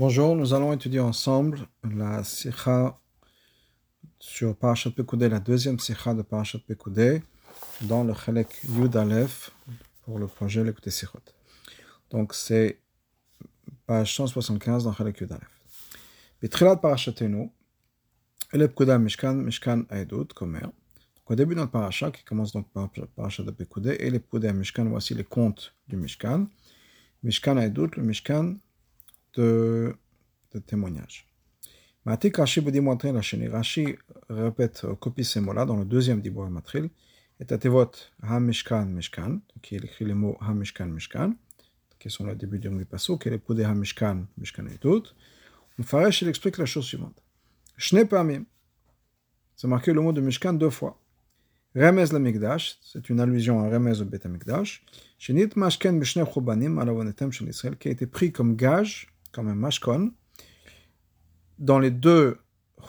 Bonjour, nous allons étudier ensemble la sikha sur Parashat Pekoudé, la deuxième sikha de Parashat Pekoudé, dans le Chalek Yud Aleph pour le projet L'écouter Sikhot. Donc c'est page 175 dans Chalek Yud Aleph. Bitrilat Parashatenu, le Pekuda Mishkan, Mishkan Aedut, Komer. Au début de notre parasha, qui commence donc par Parashat de Pekoudé, et les Mishkan, voici les comptes du Mishkan. Mishkan Aedut, le Mishkan de, de témoignage. Matik Rashi Budi Montrin Racheni. Rashi répète, copie ces mots-là dans le deuxième Dibor Matril. Et Atevot Ha Mishkan. Donc il écrit les mots Ha Mishkan qui sont le début du Passo, qui est le Poudé Ha Mishkan et tout. Faresh, il explique la chose suivante. Shne Pamim. C'est marqué le mot de Mishkan deux fois. Remez le Mikdash, c'est une allusion à Remez au Bet Mikdash. Shenit Mashken Bishne Chobanim, Alavonetem Shel Israël, qui a été pris comme gage comme un mashkon, dans les deux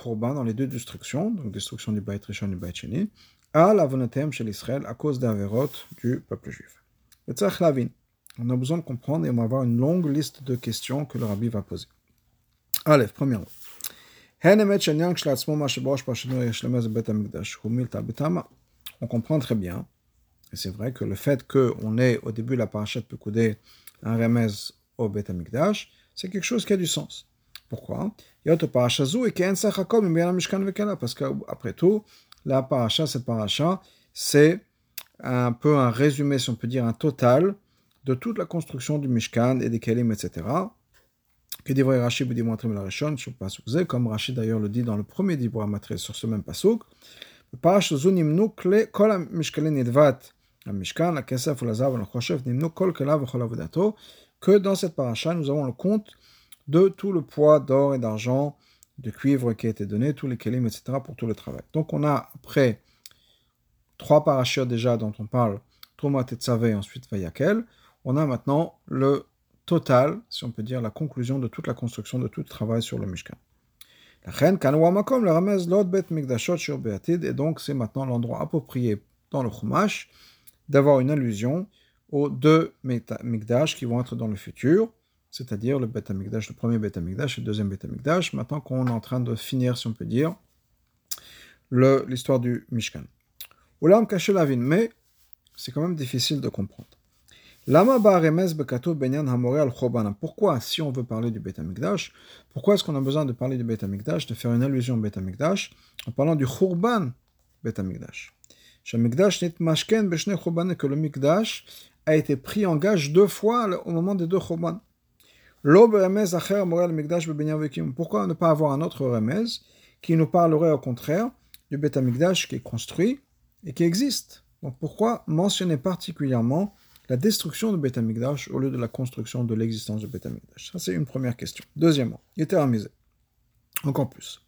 churban, dans les deux destructions, donc destruction du Beit Rishon et du Beit Sheni, à la volonté chez l'Israël à cause d'Averot du peuple juif. On a besoin de comprendre et on va avoir une longue liste de questions que le rabbi va poser. Allez, premièrement. On comprend très bien, et c'est vrai que le fait qu'on ait au début la parachat Pekoudé un remez au Bet Amikdash, c'est quelque chose qui a du sens. Pourquoi? Parce qu'après tout, la paracha, cette paracha, c'est un peu un résumé, si on peut dire, un total de toute la construction du Mishkan et des Kelim, etc. Que dit Rashi vous dit la Rishon, sur le comme Rashi d'ailleurs le dit dans le premier Dibra Matre sur ce même pasuk. Le paracha Zunimnu kol Mishkalin Nidvat, Mishkan, la Kesef, la Zav, la Choshev, Nimnu kol Kelav, Chol Avodato, que dans cette paracha, nous avons le compte de tout le poids d'or et d'argent, de cuivre qui a été donné, tous les kelim, etc., pour tout le travail. Donc on a, après trois parachutes déjà dont on parle, Troma Tetzavé et ensuite Vayakel, on a maintenant le total, si on peut dire, la conclusion de toute la construction, de tout le travail sur le Mishkan. Et donc c'est maintenant l'endroit approprié dans le Chumash d'avoir une allusion aux deux Mikdash qui vont être dans le futur, c'est-à-dire le le premier Beth Amikdash et le deuxième Beth maintenant qu'on est en train de finir, si on peut dire, l'histoire du Mishkan. Oulam caché la mais c'est quand même difficile de comprendre. Lama Pourquoi, si on veut parler du Beth pourquoi est-ce qu'on a besoin de parler du Beth de faire une allusion au Beth en parlant du Khurban que le Mikdash a été pris en gage deux fois au moment des deux Khurban. Pourquoi ne pas avoir un autre remez qui nous parlerait au contraire du Beth Amikdash qui est construit et qui existe? Donc pourquoi mentionner particulièrement la destruction du Beth Amikdash au lieu de la construction de l'existence du Beth Amikdash Ça c'est une première question. Deuxièmement, il était amusé. Encore plus.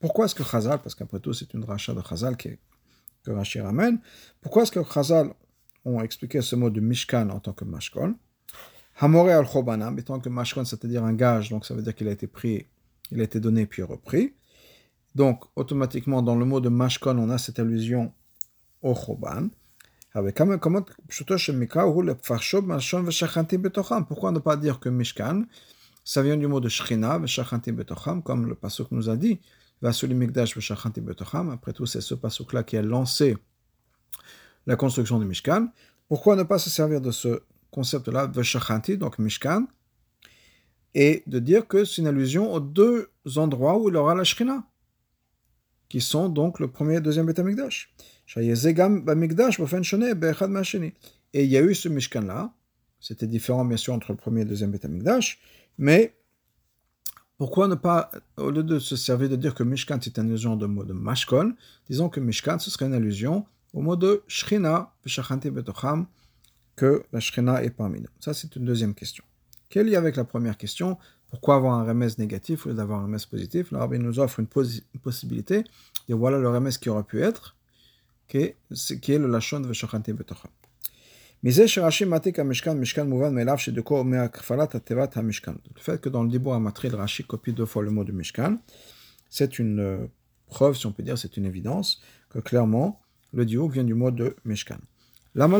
Pourquoi est-ce que Chazal, parce qu'après tout c'est une rachat de Chazal qui est, que Rashi ramène, pourquoi est-ce que Chazal ont expliqué ce mot de Mishkan en tant que Mashkon? Hamore al Chobanam, étant que Mashkon, c'est-à-dire un gage, donc ça veut dire qu'il a été pris, il a été donné puis repris. Donc, automatiquement, dans le mot de Mashkon, on a cette allusion au Choban. Pourquoi ne pas dire que Mishkan, ça vient du mot de Shrina, comme le pasuk nous a dit. Après tout, c'est ce pasuk-là qui a lancé la construction du Mishkan. Pourquoi ne pas se servir de ce concept-là, Veshachanti, donc Mishkan, et de dire que c'est une allusion aux deux endroits où il aura la Shrina, qui sont donc le premier et le deuxième Beth Amikdash. Et il y a eu ce Mishkan-là, c'était différent bien sûr entre le premier et le deuxième Beth Amikdash, mais pourquoi ne pas, au lieu de se servir de dire que Mishkan c'est une allusion de mot de Mashkon, disons que Mishkan ce serait une allusion au mot de Shrina, Betocham, que la Shrina est parmi nous. Ça, c'est une deuxième question. Quel lien avec la première question? Pourquoi avoir un remède négatif au lieu d'avoir un remède positif? Le nous offre une, possibilité. Et voilà le remède qui aurait pu être, qui est, qui est le Lachon Betocham. Le fait que dans le Dibur Amatril, Rashi copie deux fois le mot de Mishkan, c'est une euh, preuve, si on peut dire, c'est une évidence, que clairement, le diou vient du mot de Mishkan. Pourquoi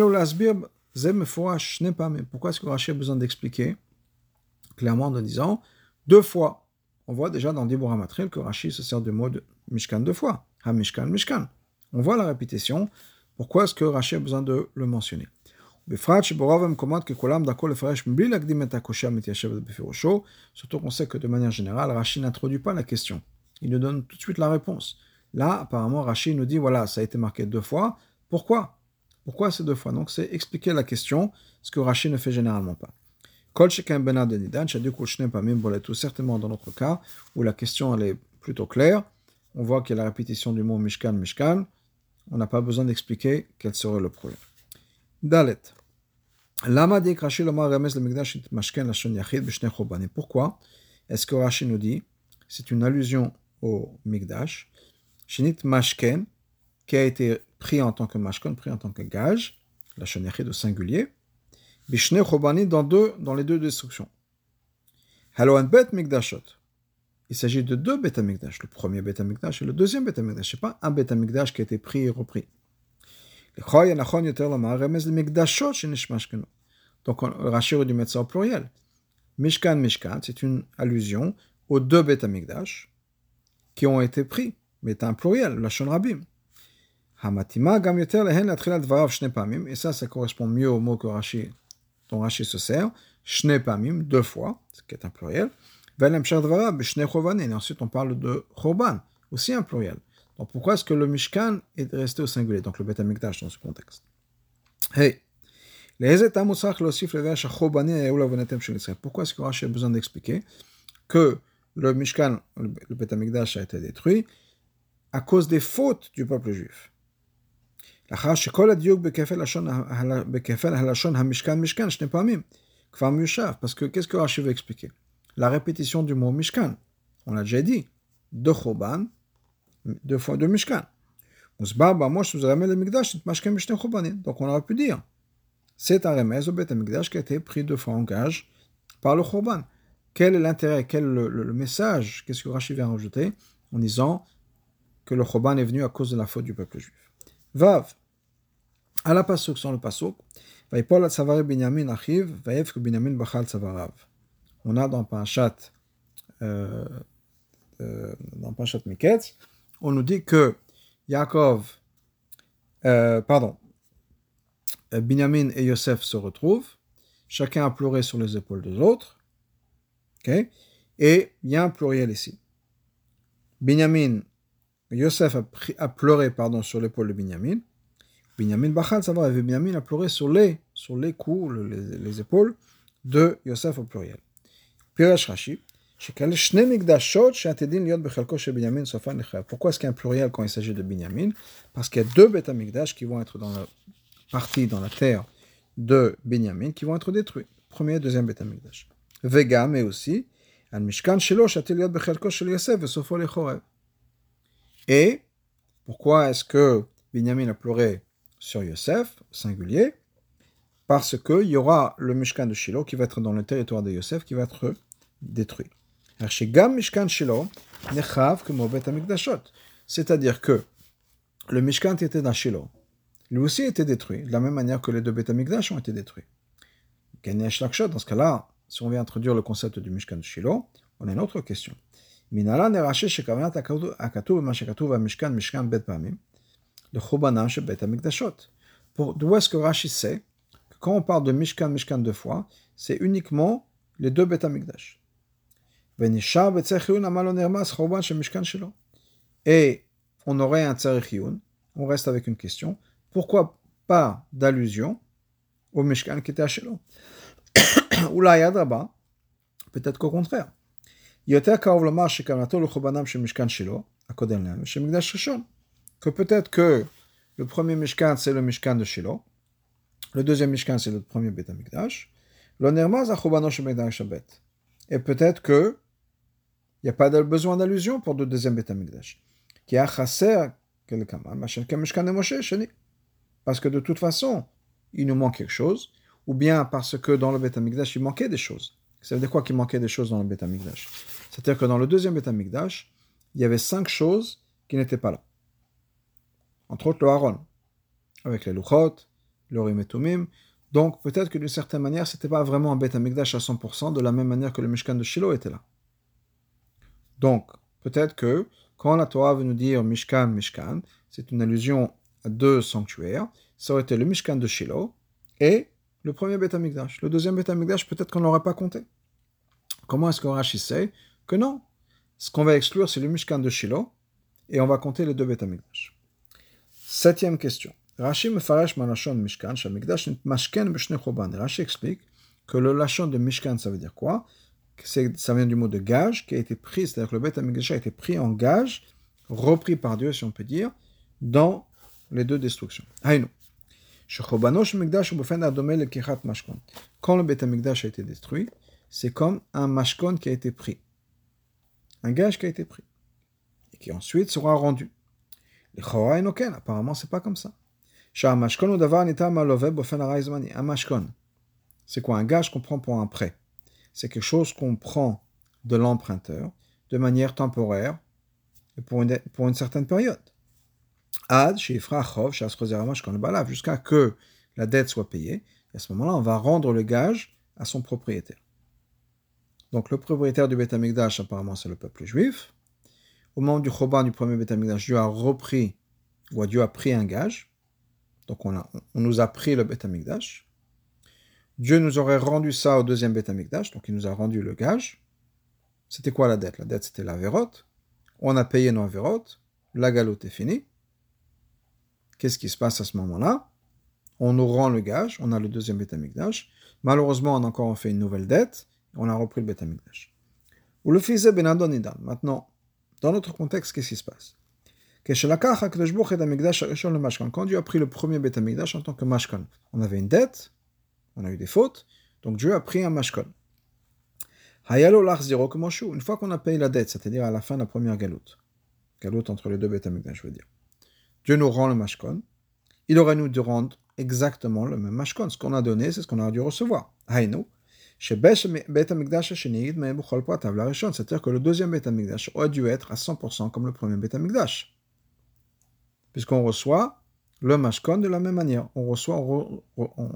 est-ce que Rashi a besoin d'expliquer clairement en disant deux fois? On voit déjà dans Dibura Matril que Rashi se sert du mot de Mishkan deux fois. Ha Mishkan, Mishkan. On voit la répétition. Pourquoi est-ce que Rashi a besoin de le mentionner? Surtout qu'on sait que de manière générale, Rashi n'introduit pas la question. Il nous donne tout de suite la réponse. Là, apparemment, Rashi nous dit voilà, ça a été marqué deux fois. Pourquoi? Pourquoi ces deux fois? Donc, c'est expliquer la question, ce que Rashi ne fait généralement pas. Kol tout certainement dans notre cas, où la question est plutôt claire. On voit qu'il y a la répétition du mot Mishkan, Mishkan. On n'a pas besoin d'expliquer quel serait le problème. Dalet. Lama Rashi lomar remes le Migdash mashken yachid chobanim. Pourquoi? Est-ce que Rashi nous dit c'est une allusion au Migdash Shinit mashken qui a été pris en tant que mashkon, pris en tant que gage, la yachid au singulier, b'shnei chobanim dans dans les deux destructions. Haloan bet Migdashot. Il s'agit de deux Bet Amikdash, le premier Bet Amikdash et le deuxième Bet Amikdash. Ce n'est pas un Bet Amikdash qui a été pris et repris. Donc, Rashi aurait dû mettre ça au pluriel. Mishkan, Mishkan, c'est une allusion aux deux Beth Amikdash qui ont été pris, mais c'est un pluriel, la Shon Rabim. Gam lehen et ça, ça correspond mieux au mot que Rashi, dont Rashi se sert, shne pamim, deux fois, ce qui est un pluriel. Et ensuite on parle de choban, aussi un pluriel. Donc pourquoi est-ce que le Mishkan est resté au singulier, donc le Beth Amikdash dans ce contexte. Hey pourquoi est-ce que Rashi a besoin d'expliquer que le Mishkan, le Beth a été détruit à cause des fautes du peuple juif? Parce que qu'est-ce que Rashi veut expliquer? La répétition du mot Mishkan, on l'a déjà dit, de Choban, deux fois de Mishkan. Donc on aurait pu dire, c'est un remède au Beth Amikdash qui a été pris deux fois en gage par le Choban. Quel est l'intérêt, quel est le, message, qu'est-ce que Rashi vient rajouter en disant que le Choban est venu à cause de la faute du peuple juif? Vav, à la pasuk sans le pasuk, Binyamin Achiv, Binyamin Bachal On a dans Panchat, euh, euh, dans Panchat Miketz, on nous dit que Yaakov, euh, pardon, euh, Binyamin et Yosef se retrouvent, chacun a pleuré sur les épaules des autres, et il y a un pluriel ici. Binyamin, Yosef a, pleuré pardon, sur l'épaule de Binyamin, Binyamin Bachal, ça va, Binyamin a pleuré sur les, sur les coups, les, épaules de Yosef au pluriel. Pirash Rashi, pourquoi est-ce qu'il y a un pluriel quand il s'agit de Binyamin Parce qu'il y a deux Beth qui vont être dans la partie, dans la terre de Binyamin, qui vont être détruits. Premier et deuxième Beth Amikdash. Vega, mais aussi, et pourquoi est-ce que Binyamin a pleuré sur Yosef, singulier Parce qu'il y aura le Mishkan de Shiloh qui va être dans le territoire de Yosef, qui va être détruit. C'est-à-dire que le Mishkan était dans Shiloh. Lui aussi était détruit, de la même manière que les deux Beth Amikdash ont été détruits. Dans ce cas-là, si on vient introduire le concept du Mishkan de Shiloh, on a une autre question. D'où est-ce que Rashi sait que quand on parle de Mishkan, Mishkan deux fois, c'est uniquement les deux Beth Amikdash et on aurait un Tzarechiyun, on reste avec une question, pourquoi pas d'allusion au Mishkan qui était à Shiloh Ou là, peut-être qu'au contraire. Que peut-être que le premier Mishkan, c'est le Mishkan de Shiloh, le deuxième Mishkan, c'est le premier Bet Amikdash, et peut-être que il n'y a pas besoin d'allusion pour le deuxième Beth Qui a Parce que de toute façon, il nous manque quelque chose, ou bien parce que dans le Beth il manquait des choses. Quoi manquait des choses dans le C'est-à-dire que dans le deuxième Beth il y avait cinq choses qui n'étaient pas là. Entre autres le Haron, avec les Luchot, le Rimetumim, Donc peut-être que d'une certaine manière, c'était pas vraiment un Beth Amikdash à 100%, de la même manière que le Mishkan de Shiloh était là. Donc peut-être que quand la Torah veut nous dire Mishkan, Mishkan, c'est une allusion à deux sanctuaires, ça aurait été le Mishkan de Shiloh et le premier Beth Amikdash. Le deuxième Beth Amikdash, peut-être qu'on n'aurait pas compté. Comment est-ce que Rashi sait que non? Ce qu'on va exclure, c'est le Mishkan de Shiloh et on va compter les deux Beth Amikdash. Septième question. Rashi malachon Mishkan, shamikdash mashken choban. Rashi explique que le lachon de Mishkan, ça veut dire quoi? Ça vient du mot de gage qui a été pris, c'est-à-dire que le Beth Amikdash a été pris en gage, repris par Dieu, si on peut dire, dans les deux destructions. Quand le Beth a été détruit, c'est comme un mashkon qui a été pris. Un gage qui a été pris. Et qui ensuite sera rendu. Apparemment, c'est pas comme ça. Un mashkon, c'est quoi? Un gage qu'on prend pour un prêt C'est quelque chose qu'on prend de l'emprunteur de manière temporaire et pour une, pour une certaine période. Ad, jusqu'à que la dette soit payée. Et à ce moment-là, on va rendre le gage à son propriétaire. Donc le propriétaire du Beth apparemment, c'est le peuple juif. Au moment du Choban du premier Beth Dieu a repris, ou Dieu a pris un gage. Donc on, a, on nous a pris le Beth. Dieu nous aurait rendu ça au deuxième Beth Amikdash, donc il nous a rendu le gage. C'était quoi la dette? La dette, c'était la vérote. On a payé nos vérotes. La galoute est finie. Qu'est-ce qui se passe à ce moment-là? On nous rend le gage, on a le deuxième Beth Amikdash. Malheureusement, on a encore fait une nouvelle dette on a repris le Beth Amikdash. Ou le fils Benadon Nidan. Maintenant, dans notre contexte, qu'est-ce qui se passe? Quand Dieu a pris le premier Beth Amikdash en tant que Mashkan, on avait une dette, on a eu des fautes, donc Dieu a pris un Mashkan. Une fois qu'on a payé la dette, c'est-à-dire à la fin de la première galoute, galoute entre les deux Beth Amikdash, je veux dire, Dieu nous rend le Mashkan, il aurait nous de rendre exactement le même Mashkan. Ce qu'on a donné, c'est ce qu'on a dû recevoir. Haïno, c'est-à-dire que le deuxième Beth Amikdash aurait dû être à 100% comme le premier Beth Amikdash. Puisqu'on reçoit le Mashkon de la même manière. On, reçoit, on,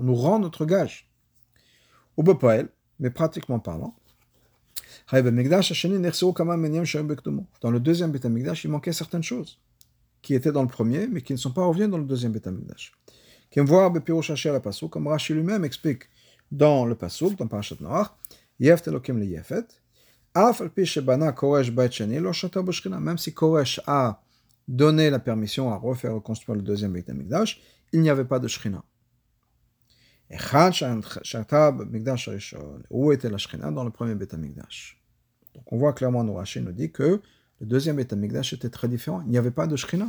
nous rend notre gage. Ou mais pratiquement parlant. Dans le deuxième Amikdash, il manquait certaines choses qui étaient dans le premier, mais qui ne sont pas revenues dans le deuxième Beth Amikdash. Comme Rashi lui-même explique dans le Pasuk, dans Parashat Noach, Yeft Elokim le Yefet, Af al Bana Koresh Bait Sheni Lo Shata Boshkina, même si Koresh a donné la permission à refaire reconstruire le deuxième Beit HaMikdash, il n'y avait pas de Shkina. Où était la Shkina Dans le premier Beit HaMikdash? Donc on voit clairement, Nourachi nous dit que le deuxième Beit HaMikdash était très différent. Il n'y avait pas de Shkina.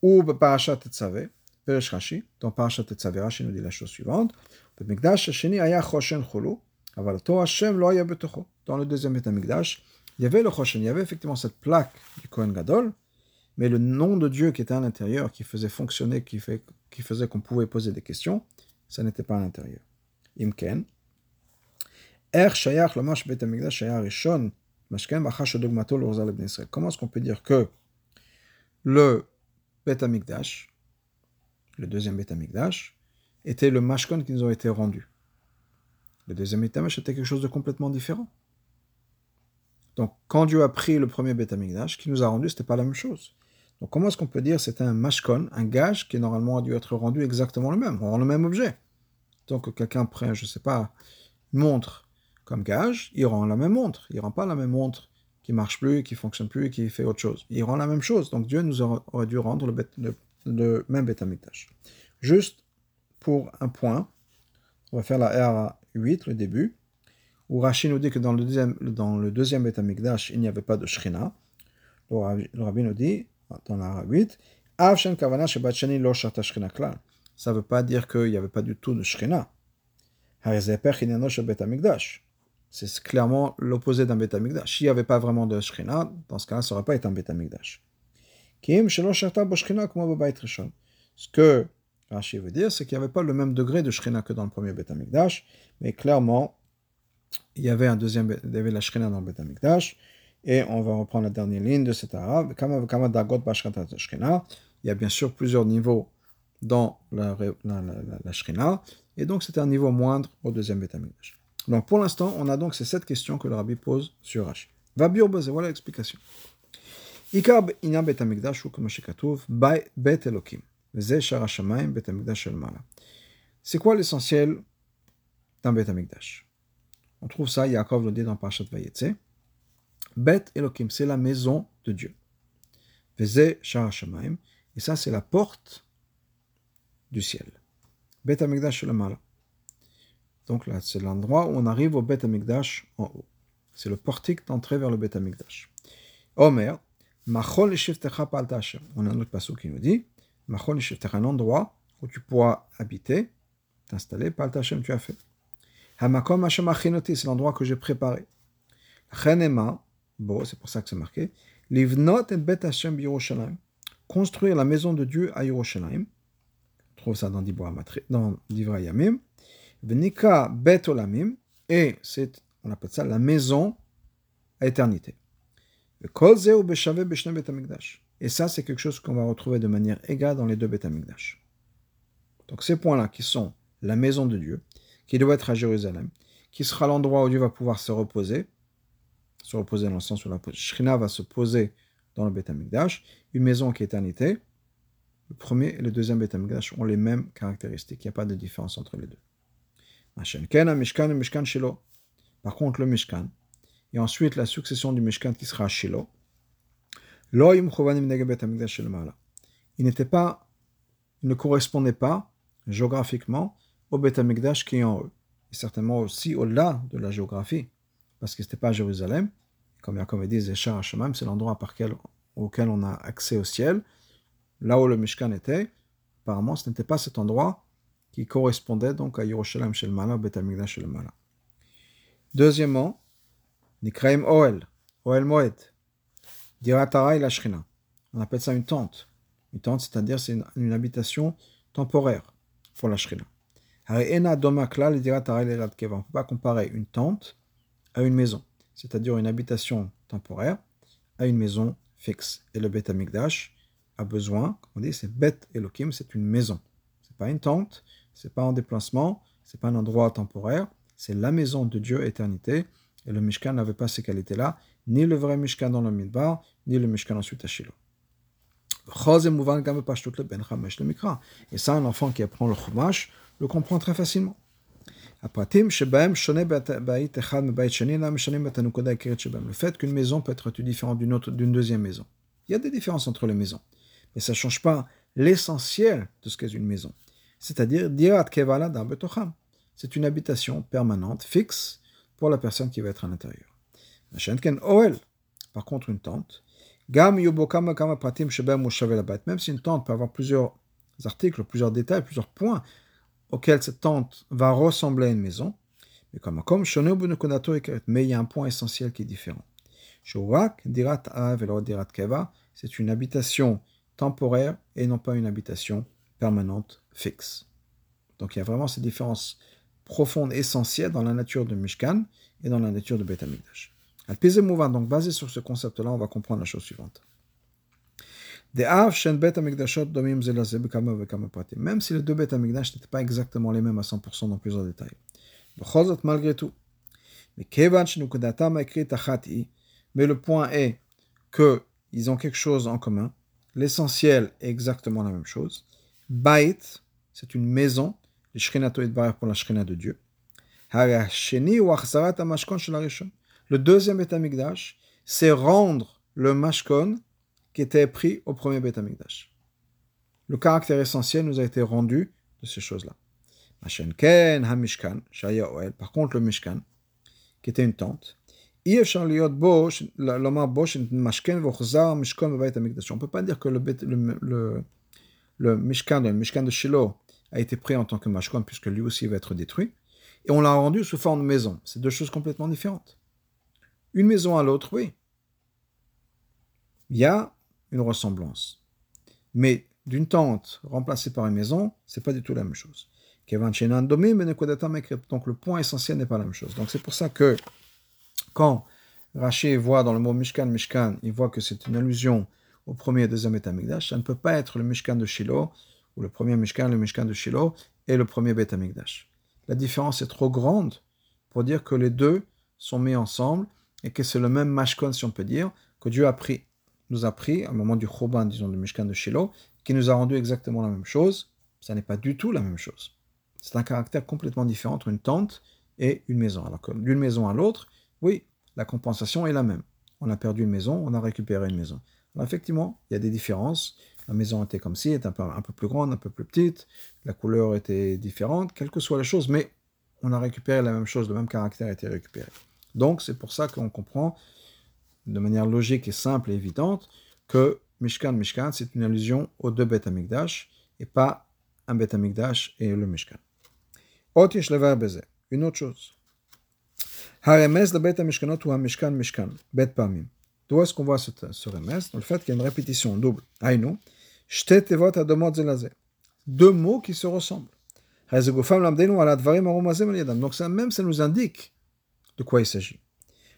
Ou Parashat Tetzaveh, Peresh Rashi, dans Parashat Tetzaveh, Rashi nous dit la chose suivante. Dans le deuxième Betamikdash, il y avait le il y avait effectivement cette plaque du Kohen Gadol, mais le nom de Dieu qui était à l'intérieur, qui faisait fonctionner, qui, faisait qu'on pouvait poser des questions, ça n'était pas à l'intérieur. Imken. Er shayach lamash betamikdash shayach rishon, mashken bachash dogmato l'orzal. Comment est-ce qu'on peut dire que le Betamikdash, le deuxième Beth Amikdash, était le mashkon qui nous a été rendu? Le deuxième Beth était quelque chose de complètement différent. Donc, quand Dieu a pris le premier Beth Amikdash, qui nous a rendu, c'était pas la même chose. Donc, comment est-ce qu'on peut dire c'était un mashkon, un gage qui normalement a dû être rendu exactement le même, on rend le même objet? Donc, quelqu'un prend, je sais pas, une montre comme gage, il rend la même montre. Il rend pas la même montre qui marche plus, qui fonctionne plus, qui fait autre chose. Il rend la même chose. Donc, Dieu nous aurait dû rendre le, le même Juste pour un point, on va faire la R8, le début, où Rashi nous dit que dans le deuxième, dans le deuxième Beth il n'y avait pas de Shrina. Le Rabbi nous dit, dans la R8, ça ne veut pas dire qu'il n'y avait pas du tout de Shrina. C'est clairement l'opposé d'un Beth S'il n'y avait pas vraiment de Shrina, dans ce cas-là, ça n'aurait pas été un Beth ce que Rashi veut dire, c'est qu'il n'y avait pas le même degré de Shrina que dans le premier Beth Amikdash, mais clairement, il y avait un deuxième, il y la Shrina dans Beth Amikdash, et on va reprendre la dernière ligne de cet arabe. Il y a bien sûr plusieurs niveaux dans la, la, et donc c'était un niveau moindre au deuxième Beth Donc pour l'instant, on a donc ces sept questions que le rabbi pose sur Rashi. Va voilà l'explication. Comme Bet Elokim. C'est quoi l'essentiel d'un Bet On trouve ça, Yaakov le dit dans Parashat Vayetze. Bet Elokim, c'est la maison de Dieu. Veze Shara Et ça, c'est la porte du ciel. Bet Amikdash Mala. Donc là, c'est l'endroit où on arrive au Bet Amikdash en haut. C'est le portique d'entrée vers le Bet Amikdash. Omer, Machol On a un autre passage qui nous dit Machol un endroit où tu pourras habiter, t'installer, Paltashem, tu as fait. Hamakom c'est l'endroit que j'ai préparé. Bon, c'est pour ça que c'est marqué. Livnot et Bet Hashem Construire la maison de Dieu à Yerushalayim. On trouve ça dans Divra Yamim. Venika Bet Olamim. Et c'est, on appelle ça la maison à éternité. Et ça, c'est quelque chose qu'on va retrouver de manière égale dans les deux Beth Donc ces points-là, qui sont la maison de Dieu, qui doit être à Jérusalem, qui sera l'endroit où Dieu va pouvoir se reposer, se reposer dans le sens où la Shrina va se poser dans le Beth une maison qui est éternité, le premier et le deuxième Beth ont les mêmes caractéristiques, il n'y a pas de différence entre les deux. Par contre, le Mishkan, et ensuite la succession du Mishkan qui sera à Shiloh. Il n'était pas, il ne correspondait pas géographiquement au Bet Amikdash qui est en eux. Et certainement aussi au-delà de la géographie, parce que ce n'était pas Jérusalem. Comme Yaakov dit, c'est l'endroit auquel on a accès au ciel. Là où le Mishkan était, apparemment, ce n'était pas cet endroit qui correspondait donc à Yerushalayim Shelmala, Bet Amikdash Shelmala. Deuxièmement, Nikraim Oel, Oel Moed, Diratara la Shrina. On appelle ça une tente. Une tente, c'est-à-dire c'est une, habitation temporaire pour la Shrina. On ne peut pas comparer une tente à une maison, c'est-à-dire une habitation temporaire à une maison fixe. Et le Bet Amikdash a besoin, comme on dit, c'est Bet Elohim, c'est une maison. C'est pas une tente, c'est pas un déplacement, c'est pas un endroit temporaire, c'est la maison de Dieu éternité et le Mishkan n'avait pas ces qualités-là, ni le vrai Mishkan dans le Midbar, ni le Mishkan ensuite à Shiloh. Et ça, un enfant qui apprend le Chumash le comprend très facilement. Le fait qu'une maison peut être différente d'une autre, d'une deuxième maison. Il y a des différences entre les maisons, mais ça ne change pas l'essentiel de ce qu'est une maison. C'est-à-dire, c'est une habitation permanente, fixe, pour la personne qui va être à l'intérieur. Par contre, une tente, même si une tente peut avoir plusieurs articles, plusieurs détails, plusieurs points auxquels cette tente va ressembler à une maison, mais comme mais il y a un point essentiel qui est différent. C'est une habitation temporaire et non pas une habitation permanente fixe. Donc il y a vraiment ces différences profonde, essentielle dans la nature de Mishkan et dans la nature de Beth Amikdash. Donc, basé sur ce concept-là, on va comprendre la chose suivante. Même si les deux Beth Amikdash n'étaient pas exactement les mêmes à 100% dans plusieurs détails. Malgré tout. Mais le point est qu'ils ont quelque chose en commun. L'essentiel est exactement la même chose. Bait, c'est une maison le pour la Shrina de Dieu. Le deuxième Beth Amikdash, c'est rendre le Mashkon qui était pris au premier Beth Amikdash. Le caractère essentiel nous a été rendu de ces choses-là. Par contre, le Mishkan, qui était une tente, on ne peut pas dire que le, Mishkan, le Mishkan de Shiloh, a été pris en tant que mashkon, puisque lui aussi va être détruit, et on l'a rendu sous forme de maison. C'est deux choses complètement différentes. Une maison à l'autre, oui. Il y a une ressemblance. Mais d'une tente remplacée par une maison, c'est pas du tout la même chose. Donc le point essentiel n'est pas la même chose. Donc c'est pour ça que quand Raché voit dans le mot Mishkan, Mishkan, il voit que c'est une allusion au premier et deuxième État ça ne peut pas être le Mishkan de Shiloh ou le premier Mishkan, le Mishkan de Shiloh, et le premier Beth Amikdash. La différence est trop grande pour dire que les deux sont mis ensemble et que c'est le même Mashkon, si on peut dire, que Dieu a pris, nous a pris, au moment du Choban, disons, du Mishkan de Shiloh, qui nous a rendu exactement la même chose. Ça n'est pas du tout la même chose. C'est un caractère complètement différent entre une tente et une maison. Alors que d'une maison à l'autre, oui, la compensation est la même. On a perdu une maison, on a récupéré une maison. Alors effectivement, il y a des différences. La maison était comme si, était un peu, un peu plus grande, un peu plus petite, la couleur était différente, quelles que soient les choses, mais on a récupéré la même chose, le même caractère a été récupéré. Donc c'est pour ça qu'on comprend de manière logique et simple et évidente que Mishkan, Mishkan, c'est une allusion aux deux Beth Amikdash et pas un Beth Amikdash et le Mishkan. Une autre chose. Haremez le Bet Mishkanot ou Mishkan Mishkan, Bet Pamim. D'où est-ce qu'on voit ce, ce remez Dans le fait qu'il y a une répétition double. Aïnou. Deux mots qui se ressemblent. Donc ça même, ça nous indique de quoi il s'agit.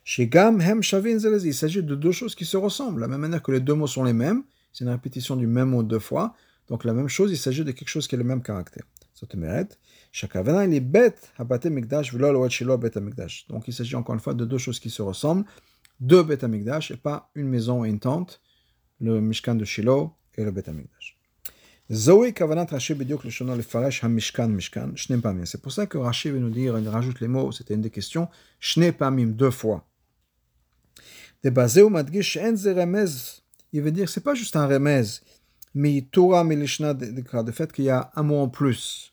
Il s'agit de deux choses qui se ressemblent. La même manière que les deux mots sont les mêmes, c'est une répétition du même mot deux fois. Donc la même chose, il s'agit de quelque chose qui a le même caractère. Ça te mérite. Donc il s'agit encore une fois de deux choses qui se ressemblent, deux Bet Mikdash, et pas une maison et une tente, le Mishkan de Shiloh et le Bet Mikdash. Zoé Kavanat Rashi Bediok le Shono le Faresh Hamishkan Mishkan, Shne Pamim. C'est pour ça que Rashi veut nous dire, il rajoute les mots, c'était une des questions, Shne Pamim, deux fois. De Bazeu Madgish En Remez, il veut dire, c'est pas juste un remez, mais Torah de fait qu'il y a un mot en plus.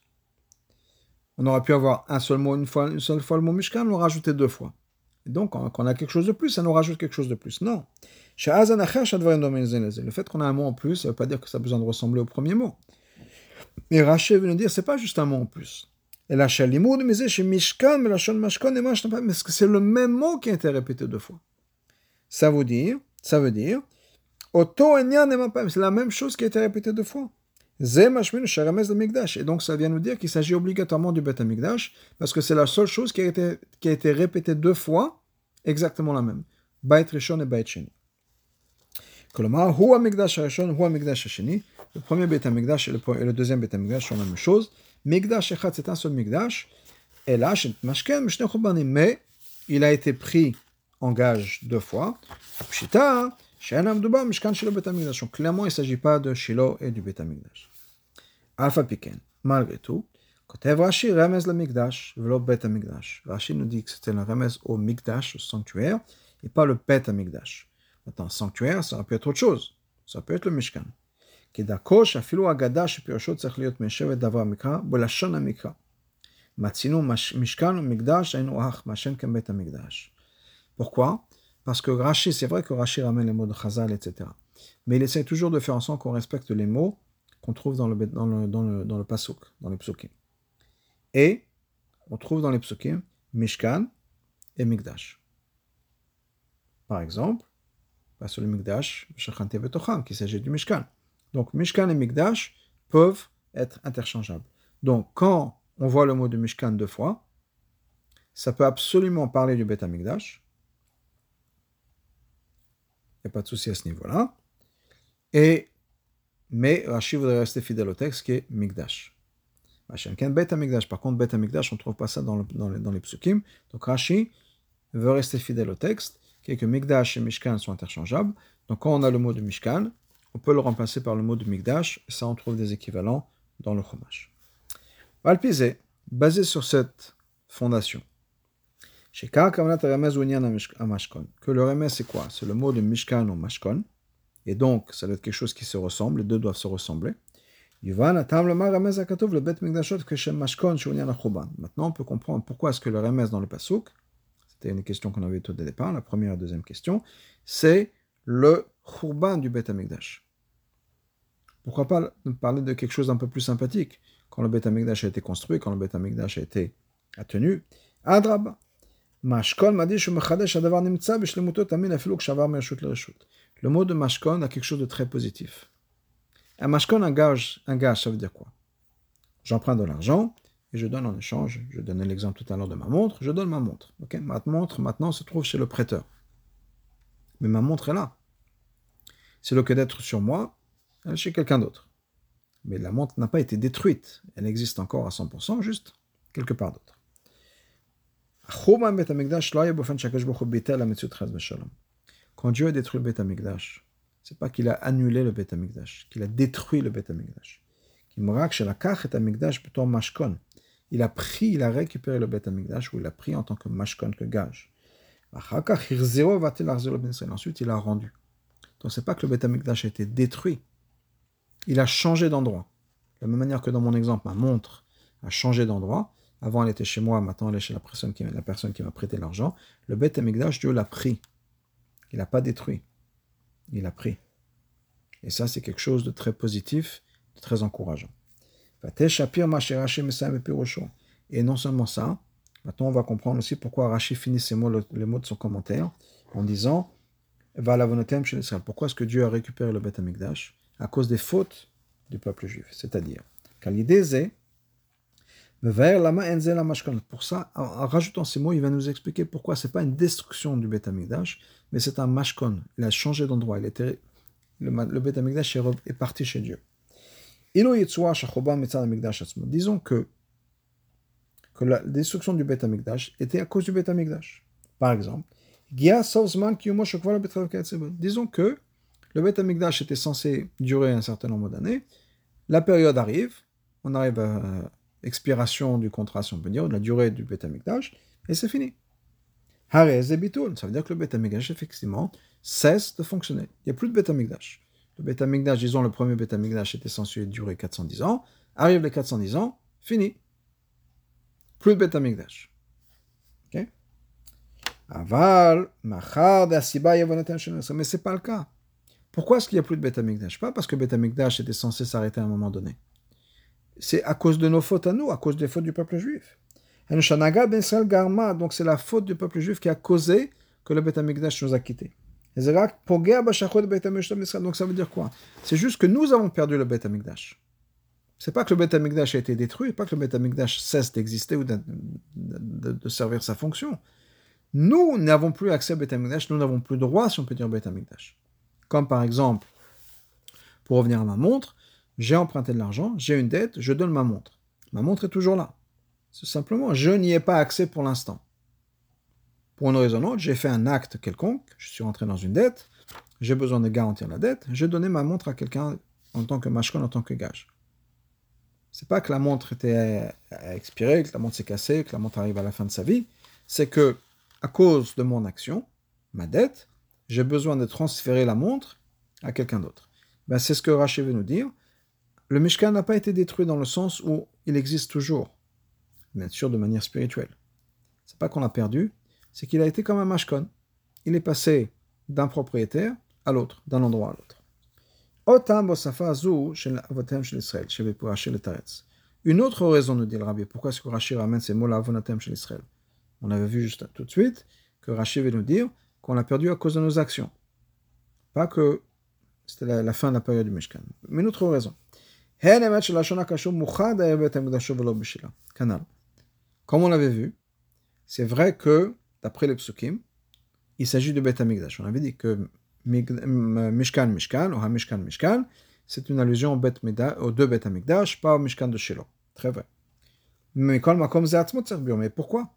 On aurait pu avoir un seul mot, une, fois, une seule fois le mot Mishkan, on l'a rajouté deux fois. Et donc, quand on a quelque chose de plus, ça nous rajoute quelque chose de plus. Non. Le fait qu'on a un mot en plus, ça ne veut pas dire que ça a besoin de ressembler au premier mot. Mais Rachel veut nous dire, c'est pas juste un mot en plus. Et la mais chez Mishkan, mais la mais que c'est le même mot qui a été répété deux fois? Ça veut dire, ça veut dire, c'est la même chose qui a été répétée deux fois. Et donc ça vient nous dire qu'il s'agit obligatoirement du Beth Amikdash, parce que c'est la seule chose qui a, été, qui a été répétée deux fois, exactement la même. Bait Rishon et Bait Sheni. Le premier Beth Amikdash et le, deuxième Beth Amikdash sont la même chose. Mikdash Echad, c'est un seul Mikdash. Et là, mais il a été pris en gage deux fois. Pshita, donc clairement, il ne s'agit pas de Shiloh et du Beth Amikdash. Alpha Piken, malgré tout, Rashi remez le Mikdash, velo Bet Mikdash. Rashi nous dit que c'était le remez au Mikdash, au sanctuaire, et pas le Bet Mikdash. Maintenant, sanctuaire, ça peut être autre chose. Ça peut être le Mishkan. כדרכו שאפילו אגדה שפירושו צריך להיות משבט דבר המקרא, בלשון המקרא. מצינו משכן ומקדש היינו אח, מהשם כבית המקדש. Pourquoi? Parce que Rashi, c'est vrai que Rashi ramène les mots de Chazal, etc. Mais il essaie toujours de faire en sorte qu'on respecte les mots qu'on trouve dans le, dans le, dans le, dans le pasuk, dans les psukim. Et on trouve dans les psukim Mishkan et Mikdash. Par exemple, sur le Mikdash, qui s'agit du Mishkan. Donc Mishkan et Mikdash peuvent être interchangeables. Donc quand on voit le mot de Mishkan deux fois, ça peut absolument parler du Beth Mikdash. Il n'y a pas de souci à ce niveau-là. Et mais Rashi voudrait rester fidèle au texte qui est Mikdash. Par contre, Bet Mikdash, on ne trouve pas ça dans, le, dans, les, dans psukim. Donc Rashi veut rester fidèle au texte, qui est que Mikdash et Mishkan sont interchangeables. Donc quand on a le mot de Mishkan, on peut le remplacer par le mot de Mikdash, et ça on trouve des équivalents dans le Chumash. Valpizé, basé sur cette fondation. Que le remez c'est quoi? C'est le mot de Mishkan ou Mashkon. Et donc, ça doit être quelque chose qui se ressemble, les deux doivent se ressembler. Maintenant, on peut comprendre pourquoi est-ce que le remes dans le pasuk, c'était une question qu'on avait tout au départ, la première et la deuxième question, c'est le khurban du Bet Amikdash. Pourquoi pas parler de quelque chose d'un peu plus sympathique? quand le Bet Amikdash a été construit, quand le Bet Amikdash a été tenu Adrab. Mashkol m'a dit, le mot de mashkon a quelque chose de très positif. Un mashkon, un gage, ça veut dire quoi? J'emprunte de l'argent et je donne en échange. Je donnais l'exemple tout à l'heure de ma montre. Je donne ma montre. Ma montre maintenant se trouve chez le prêteur. Mais ma montre est là. C'est le que d'être sur moi, elle est chez quelqu'un d'autre. Mais la montre n'a pas été détruite. Elle existe encore à 100%, juste quelque part d'autre. Quand Dieu a détruit le Beth Amikdash, c'est pas qu'il a annulé le Beth Amikdash, qu'il a détruit le Beth Amikdash. Il a pris, il a récupéré le Beth Amikdash, ou il a pris en tant que mashkon, que gage. Ensuite, il a rendu. Donc, c'est pas que le Beth Amikdash a été détruit. Il a changé d'endroit. De la même manière que dans mon exemple, ma montre a changé d'endroit. Avant, elle était chez moi, maintenant, elle est chez la personne qui, m'a prêté l'argent. Le Beth Amikdash, Dieu l'a pris. Il n'a pas détruit. Il a pris. Et ça, c'est quelque chose de très positif, de très encourageant. Et non seulement ça, maintenant on va comprendre aussi pourquoi Rashi finit ces mots, les mots de son commentaire en disant Pourquoi est-ce que Dieu a récupéré le Beth Amikdash À cause des fautes du peuple juif. C'est-à-dire, pour ça, en rajoutant ces mots, il va nous expliquer pourquoi c'est pas une destruction du Beth mais c'est un mashkon. Il a changé d'endroit. Il était, le, le Beth est parti chez Dieu. Disons que, que la destruction du Beth était à cause du Beth. Par exemple, disons que le Beth était censé durer un certain nombre d'années. La période arrive, on arrive à expiration du contrat, si on peut dire, de la durée du Beth Amikdash, et c'est fini. Ça veut dire que le Beth Amikdash, effectivement, cesse de fonctionner. Il n'y a plus de Beth Amikdash. Le Beth Amikdash, disons, le premier Beth Amikdash était censé durer 410 ans. Arrive les 410 ans, fini. Plus de Beth Amikdash. Ok? Aval, Machar, Mais ce n'est pas le cas. Pourquoi est-ce qu'il n'y a plus de Beth Amikdash Pas parce que Beth Amikdash était censé s'arrêter à un moment donné. C'est à cause de nos fautes à nous, à cause des fautes du peuple juif. Donc c'est la faute du peuple juif qui a causé que le Beth Amikdash nous a quittés. Donc ça veut dire quoi? C'est juste que nous avons perdu le Beth Amikdash. C'est pas que le Beth Amikdash a été détruit, pas que le Beth Amikdash cesse d'exister ou de, de, servir sa fonction. Nous n'avons plus accès au Beth Amikdash, nous n'avons plus droit, si on peut dire, au Beth Amikdash. Comme par exemple, pour revenir à ma montre, j'ai emprunté de l'argent, j'ai une dette, je donne ma montre. Ma montre est toujours là. C'est simplement, je n'y ai pas accès pour l'instant. Pour une raison ou autre, j'ai fait un acte quelconque, je suis rentré dans une dette, j'ai besoin de garantir la dette, j'ai donné ma montre à quelqu'un en tant que mashkon, en tant que gage. C'est pas que la montre était expirée, que la montre s'est cassée, que la montre arrive à la fin de sa vie, c'est que à cause de mon action, ma dette, j'ai besoin de transférer la montre à quelqu'un d'autre. Ben, c'est ce que Rachid veut nous dire. Le Mishkan n'a pas été détruit dans le sens où il existe toujours, bien sûr de manière spirituelle. C'est pas qu'on l'a perdu, c'est qu'il a été comme un mashkon. Il est passé d'un propriétaire à l'autre, d'un endroit à l'autre. Une autre raison, nous dit le rabbi, pourquoi est-ce que Rashi ramène ces mots-là, avonatem chez Israël On avait vu juste tout de suite que Rashi veut nous dire qu'on l'a perdu à cause de nos actions. Pas que c'était la, fin de la période du Mishkan. Mais une autre raison. Comme on l'avait vu, c'est vrai que d'après les psukim, il s'agit de Beth Amikdash. On avait dit que Mishkan Mishkan, ou Mishkan Mishkan, c'est une allusion aux deux Beth Amikdash, pas au Mishkan de Shiloh. Très vrai. Mais mais pourquoi?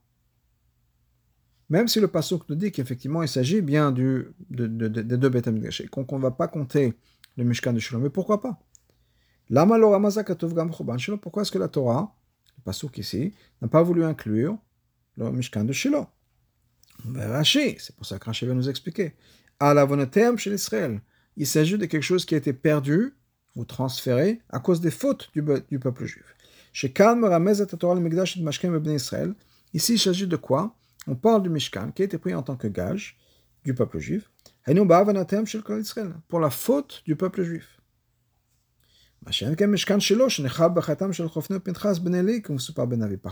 Même si le pasuk nous dit qu'effectivement il s'agit bien du, de, des deux Beth Amikdash, et qu'on ne va pas compter le Mishkan de Shiloh, mais pourquoi pas? Pourquoi est-ce que la Torah, le pasuk ici, n'a pas voulu inclure le Mishkan de Shiloh? Rashi, c'est pour ça que Rashi va nous expliquer. À la chez il s'agit de quelque chose qui a été perdu ou transféré à cause des fautes du, peuple juif. Chez Ici, il s'agit de quoi? On parle du Mishkan qui a été pris en tant que gage du peuple juif. Pour la faute du peuple juif. Par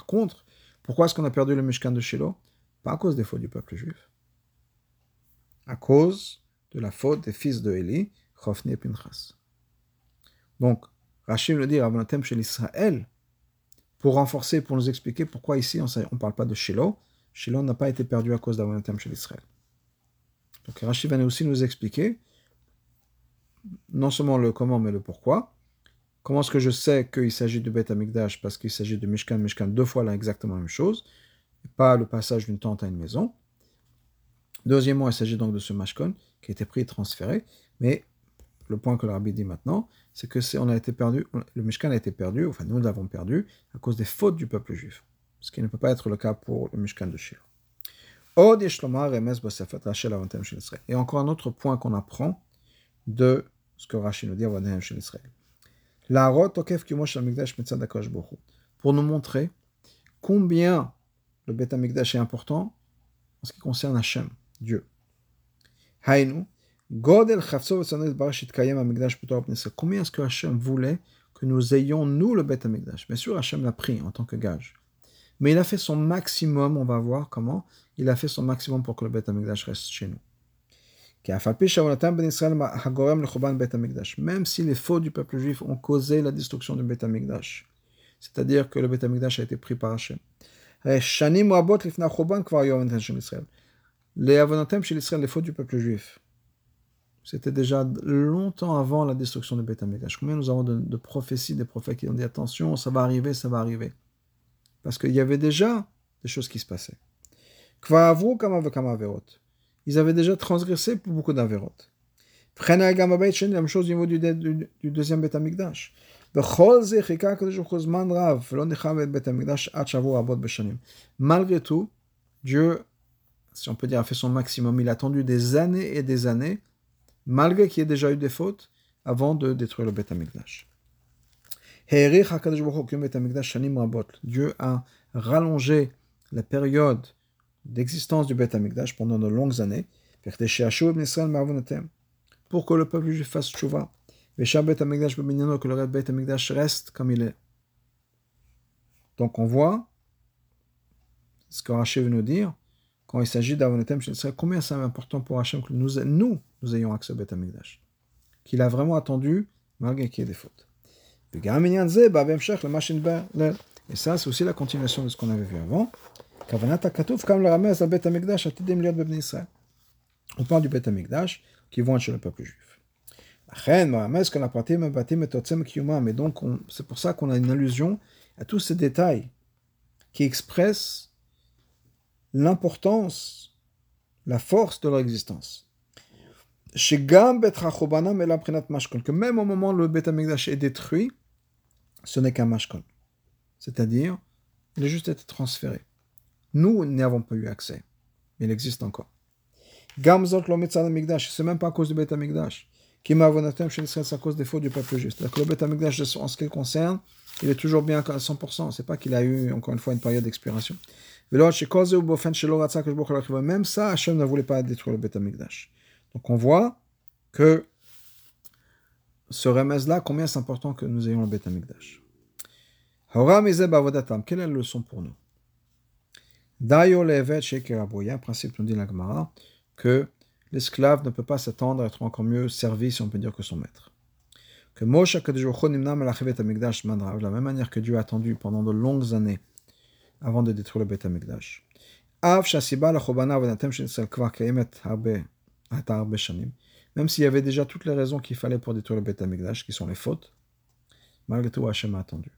contre, pourquoi est-ce qu'on a perdu le Mishkan de Shiloh? Pas à cause des fautes du peuple juif. À cause de la faute des fils de Élie, Chofni et Pinchas. Donc, Rachid le dit, thème chez l'Israël, pour renforcer, pour nous expliquer pourquoi ici on ne parle pas de Shiloh. Shiloh n'a pas été perdu à cause thème chez l'Israël. Donc Rachid va aussi nous expliquer non seulement le comment, mais le pourquoi. Comment est-ce que je sais qu'il s'agit de Beth Amikdash Parce qu'il s'agit de Mishkan, Mishkan, deux fois là exactement la même chose, pas le passage d'une tente à une maison? Deuxièmement, il s'agit donc de ce Mashkon qui a été pris et transféré, mais le point que le rabbi dit maintenant, c'est que on a été perdu, le Mishkan a été perdu, enfin nous l'avons perdu à cause des fautes du peuple juif, ce qui ne peut pas être le cas pour le Mishkan de Shiloh. Et encore un autre point qu'on apprend de ce que Rashi nous dit à Israël. Pour nous montrer combien le Beth Amikdash est important en ce qui concerne Hachem, Dieu. Combien est-ce que Hachem voulait que nous ayons, nous, le Beth Amikdash Bien sûr, Hachem l'a pris en tant que gage. Mais il a fait son maximum, on va voir comment, il a fait son maximum pour que le Beth Amikdash reste chez nous. Même si les fautes du peuple juif ont causé la destruction du Beth Amikdash, c'est-à-dire que le Beth Amikdash a été pris par Hachem. Les avonatem chez l'Israël, les fautes du peuple juif, c'était déjà longtemps avant la destruction du Beth Amikdash. Combien nous avons de, de, prophéties, des prophètes qui ont dit attention, ça va arriver, ça va arriver. Parce qu'il y avait déjà des choses qui se passaient. Ils avaient déjà transgressé pour beaucoup d'avérotes. La même chose au niveau du, du, du deuxième Beth Amikdash. Malgré tout, Dieu, si on peut dire, a fait son maximum. Il a attendu des années et des années, malgré qu'il y ait déjà eu des fautes, avant de détruire le Beth Amikdash. Dieu a rallongé la période d'existence du Beth Amikdash pendant de longues années, pour que le peuple juif fasse tchouva, que le Beth Amikdash reste comme il est. Donc on voit ce que Rachel veut nous dire quand il s'agit d'Avonetem combien c'est important pour Hachem que nous, nous, nous ayons accès au Beth Amikdash. Qu'il a vraiment attendu malgré qu'il y ait des fautes. Et ça, c'est aussi la continuation de ce qu'on avait vu avant. On parle du Beth Amikdash qui vont chez le peuple juif. C'est pour ça qu'on a une allusion à tous ces détails qui expressent l'importance, la force de leur existence. Que même au moment où le Beth Amikdash est détruit, ce n'est qu'un mashkon. C'est-à-dire, il a juste été transféré. Nous n'y avons pas eu accès, mais il existe encore. Gamzot lo Mikdash, c'est même pas à cause du Beth Amikdash. Qui m'a c'est à cause des fautes du peuple juste. Le Beth Amikdash, en ce qui le concerne, il est toujours bien à 100%. C'est pas qu'il a eu, encore une fois, une période d'expiration. Même ça, Hachem ne voulait pas détruire le Beth Amikdash. Donc on voit que ce remède-là, combien c'est important que nous ayons le Beth Amikdash. Quelle est la leçon pour nous? Dayo levet un principe nous dit la Gemara, que l'esclave ne peut pas s'attendre à être encore mieux servi, si on peut dire, que son maître. Que Moshe de la même manière que Dieu a attendu pendant de longues années avant de détruire le Beth Amikdash. Même s'il y avait déjà toutes les raisons qu'il fallait pour détruire le Beth qui sont les fautes, malgré tout, Hachem a attendu.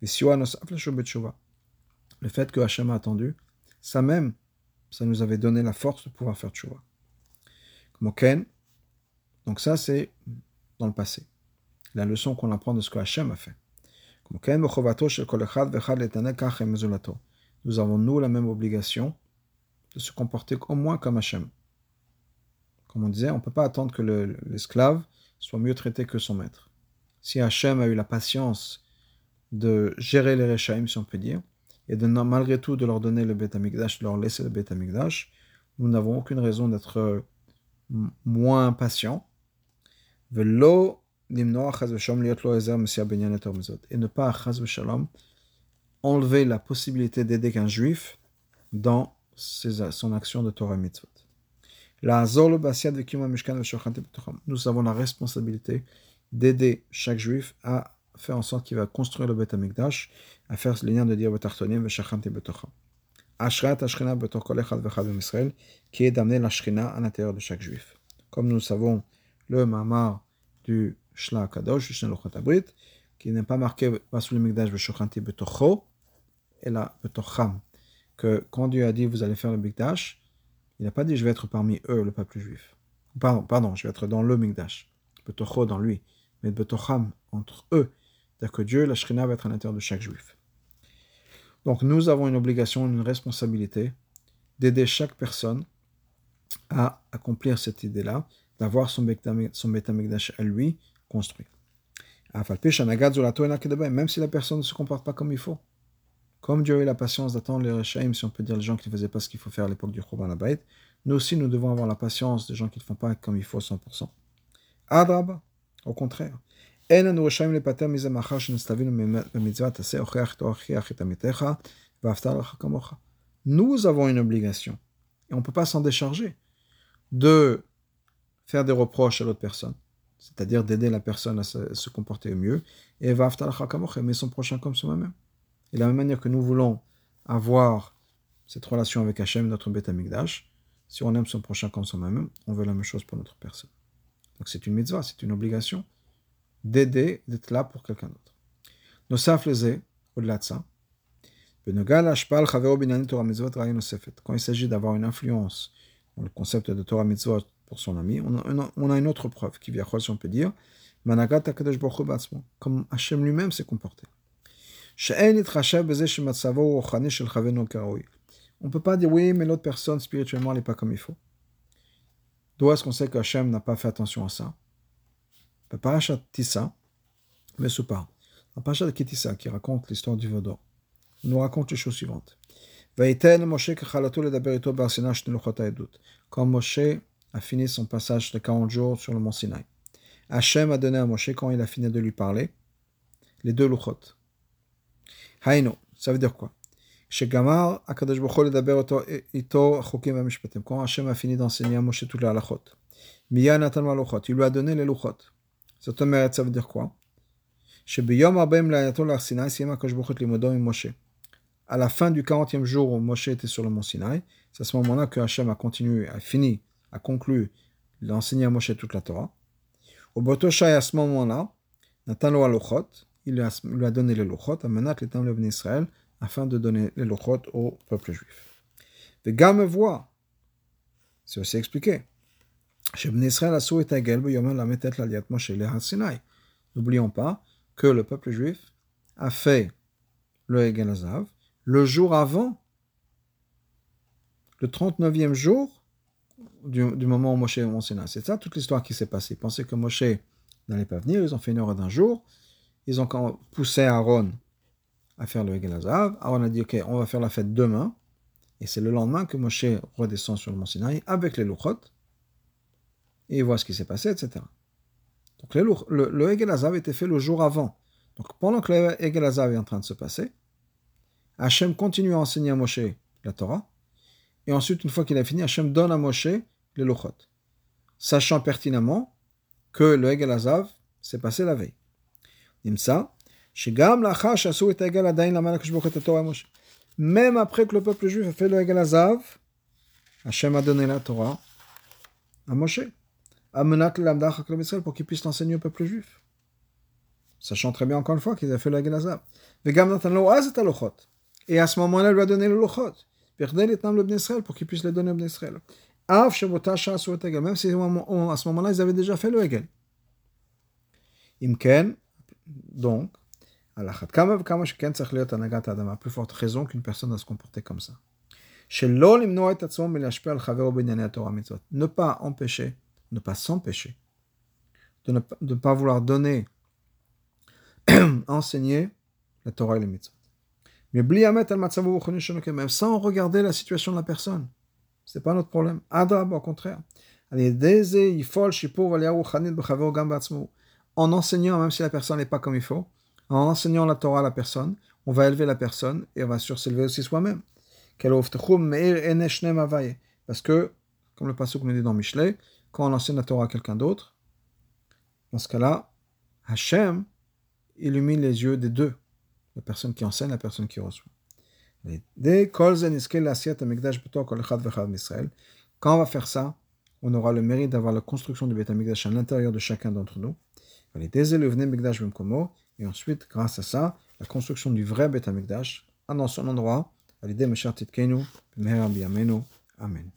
Le fait que Hachem a attendu, ça même, ça nous avait donné la force de pouvoir faire tchouva. Donc ça, c'est dans le passé. La leçon qu'on apprend de ce que Hachem a fait. Nous avons, nous, la même obligation de se comporter au moins comme Hachem. Comme on disait, on ne peut pas attendre que l'esclave soit mieux traité que son maître. Si Hachem a eu la patience de gérer les Rechaim, si on peut dire, et de malgré tout de leur donner le Amikdash, de leur laisser le Amikdash, nous n'avons aucune raison d'être euh, moins patients. Et ne pas, enlever la possibilité d'aider qu'un juif dans son action de Torah Mitzvot. Nous avons la responsabilité d'aider chaque juif à faire en sorte qu'il va construire le Beth Amikdash, à faire le lien de dire Betartonim Veshachante Betocham. Ashrat Ashkina Betor Kol Echad Vechad Israël, qui est d'amener la Shrina à l'intérieur de chaque juif. Comme nous savons le mamar du Shla Kadosh, qui n'est pas marqué Vasul Mikdash Beshochanti Betocho, et là Betocham, que quand Dieu a dit vous allez faire le Mikdash, il n'a pas dit je vais être parmi eux, le peuple juif. Pardon, pardon, je vais être dans le Mikdash. Betocho dans lui, mais Betocham entre eux. C'est-à-dire que Dieu, la Shrina, va être à l'intérieur de chaque juif. Donc nous avons une obligation, une responsabilité d'aider chaque personne à accomplir cette idée-là, d'avoir son Betamikdash à lui construit. Même si la personne ne se comporte pas comme il faut. Comme Dieu a eu la patience d'attendre les Rechaim, si on peut dire les gens qui ne faisaient pas ce qu'il faut faire à l'époque du Churban Abayt, nous aussi nous devons avoir la patience des gens qui ne font pas comme il faut 100%. Adrab, au contraire. Nous avons une obligation, et on ne peut pas s'en décharger, de faire des reproches à l'autre personne, c'est-à-dire d'aider la personne à se, comporter mieux, et aimer son prochain comme soi-même. Et de la même manière que nous voulons avoir cette relation avec Hachem, notre Beth Amikdash, si on aime son prochain comme soi-même, on veut la même chose pour notre personne. Donc c'est une mitzvah, c'est une obligation d'aider, d'être là pour quelqu'un d'autre. Nos les au-delà de ça, quand il s'agit d'avoir une influence le concept de Torah Mitzvot pour son ami, on a, une autre preuve qui vient, si on peut dire, comme Hachem lui-même s'est comporté. On ne peut pas dire oui, mais l'autre personne spirituellement n'est pas comme il faut. D'où est-ce qu'on sait que Hachem n'a pas fait attention à ça? Parashat Tissa. En Parashat Kitissa, qui raconte l'histoire du Vaudor, nous raconte les choses suivantes. Quand Moshe a fini son passage de 40 jours sur le mont Sinaï, Hachem a donné à Moshe, quand il a fini de lui parler, les deux luchot. Haïno, ça veut dire quoi? Quand Hachem a fini d'enseigner à Moshe toutes les halachot, il lui a donné les luchot. Ça veut dire quoi À la fin du 40e jour où Moshe était sur le mont Sinaï, c'est à ce moment-là que Hachem a continué, a fini, a conclu d'enseigner à Moshe toute la Torah. Au Botoshai, à ce moment-là, Nathan il lui a donné les Lochot, à Menat l'étang Israël, afin de donner les Lochot au peuple juif. Le gars me voit, c'est aussi expliqué. N'oublions pas que le peuple juif a fait le Egel Azav le jour avant, le 39e jour du, moment où Moshe est au C'est ça toute l'histoire qui s'est passée. Ils pensaient que Moshe n'allait pas venir, ils ont fait une heure d'un jour, ils ont poussé Aaron à faire le Egel Azav. Aaron a dit Ok, on va faire la fête demain. Et c'est le lendemain que Moshe redescend sur le mont Sinaï avec les Luchot et il voit ce qui s'est passé, etc. Donc le, le, Azav était fait le jour avant. Donc pendant que le Egel Azav est en train de se passer, Hachem continue à enseigner à Moshe la Torah. Et ensuite, une fois qu'il a fini, Hachem donne à Moshe les Lochot. Sachant pertinemment que le Egel Azav s'est passé la veille. Même après que le peuple juif a fait le Egel Azav, Hachem a donné la Torah à Moshe pour qu'il puisse l'enseigner au peuple juif. Sachant très bien encore une fois qu'ils avaient fait la Gelazab. Et à ce moment-là, il lui a donné le Lochot. Pour qu'il puisse les donner au Israël. Même si à ce moment-là, ils avaient déjà fait le Hegel. Imken, donc, à plus forte raison qu'une personne doit se comporter comme ça. Ne pas empêcher ne pas s'empêcher, de ne pas vouloir donner, enseigner la Torah et les mitzvot. Mais même sans regarder la situation de la personne. Ce n'est pas notre problème. Adrab, au contraire. En enseignant, même si la personne n'est pas comme il faut, en enseignant la Torah à la personne, on va élever la personne et on va s'élever aussi soi-même. Parce que, comme le passage nous dit dans Michelet, quand on enseigne la Torah à quelqu'un d'autre, dans ce cas-là, Hachem illumine les yeux des deux, la personne qui enseigne, la personne qui reçoit. Quand on va faire ça, on aura le mérite d'avoir la construction du Beth Amikdash à l'intérieur de chacun d'entre nous. Et ensuite, grâce à ça, la construction du vrai Beth Amikdash dans son endroit, Amen.